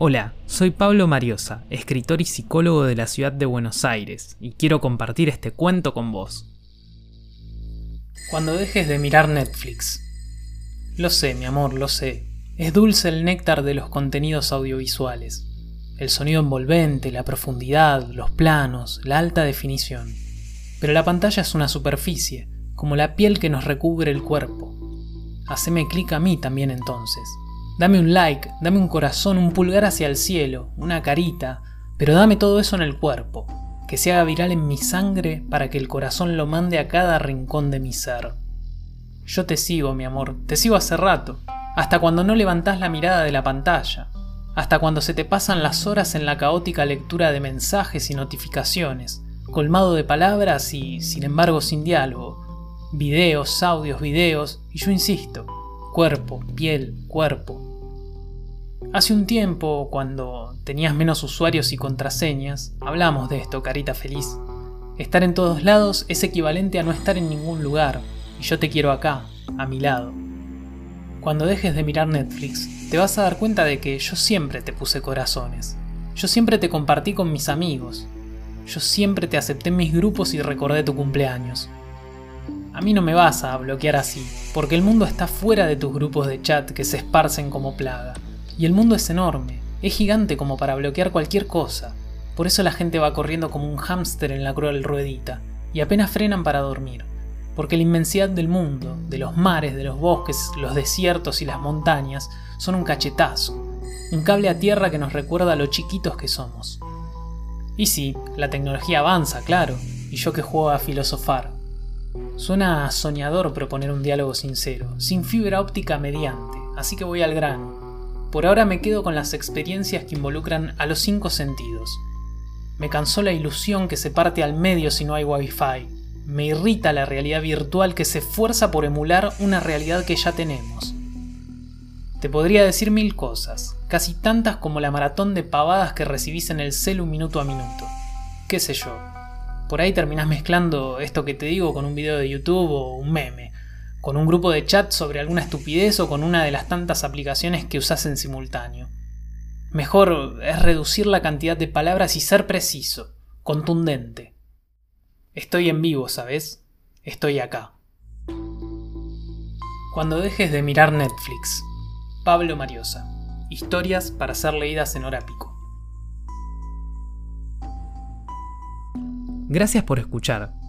Hola, soy Pablo Mariosa, escritor y psicólogo de la ciudad de Buenos Aires, y quiero compartir este cuento con vos. Cuando dejes de mirar Netflix. Lo sé, mi amor, lo sé. Es dulce el néctar de los contenidos audiovisuales. El sonido envolvente, la profundidad, los planos, la alta definición. Pero la pantalla es una superficie, como la piel que nos recubre el cuerpo. Haceme clic a mí también entonces. Dame un like, dame un corazón, un pulgar hacia el cielo, una carita, pero dame todo eso en el cuerpo, que se haga viral en mi sangre para que el corazón lo mande a cada rincón de mi ser. Yo te sigo, mi amor, te sigo hace rato, hasta cuando no levantás la mirada de la pantalla, hasta cuando se te pasan las horas en la caótica lectura de mensajes y notificaciones, colmado de palabras y, sin embargo, sin diálogo, videos, audios, videos, y yo insisto, cuerpo, piel, cuerpo, Hace un tiempo, cuando tenías menos usuarios y contraseñas, hablamos de esto, carita feliz. Estar en todos lados es equivalente a no estar en ningún lugar, y yo te quiero acá, a mi lado. Cuando dejes de mirar Netflix, te vas a dar cuenta de que yo siempre te puse corazones. Yo siempre te compartí con mis amigos. Yo siempre te acepté en mis grupos y recordé tu cumpleaños. A mí no me vas a bloquear así, porque el mundo está fuera de tus grupos de chat que se esparcen como plaga. Y el mundo es enorme, es gigante como para bloquear cualquier cosa. Por eso la gente va corriendo como un hámster en la cruel ruedita, y apenas frenan para dormir. Porque la inmensidad del mundo, de los mares, de los bosques, los desiertos y las montañas, son un cachetazo, un cable a tierra que nos recuerda lo chiquitos que somos. Y sí, la tecnología avanza, claro, y yo que juego a filosofar. Suena soñador proponer un diálogo sincero, sin fibra óptica mediante, así que voy al grano. Por ahora me quedo con las experiencias que involucran a los cinco sentidos. Me cansó la ilusión que se parte al medio si no hay wifi. Me irrita la realidad virtual que se esfuerza por emular una realidad que ya tenemos. Te podría decir mil cosas, casi tantas como la maratón de pavadas que recibís en el celu minuto a minuto. Qué sé yo. Por ahí terminás mezclando esto que te digo con un video de YouTube o un meme con un grupo de chat sobre alguna estupidez o con una de las tantas aplicaciones que usas en simultáneo. Mejor es reducir la cantidad de palabras y ser preciso, contundente. Estoy en vivo, ¿sabes? Estoy acá. Cuando dejes de mirar Netflix. Pablo Mariosa. Historias para ser leídas en hora pico. Gracias por escuchar.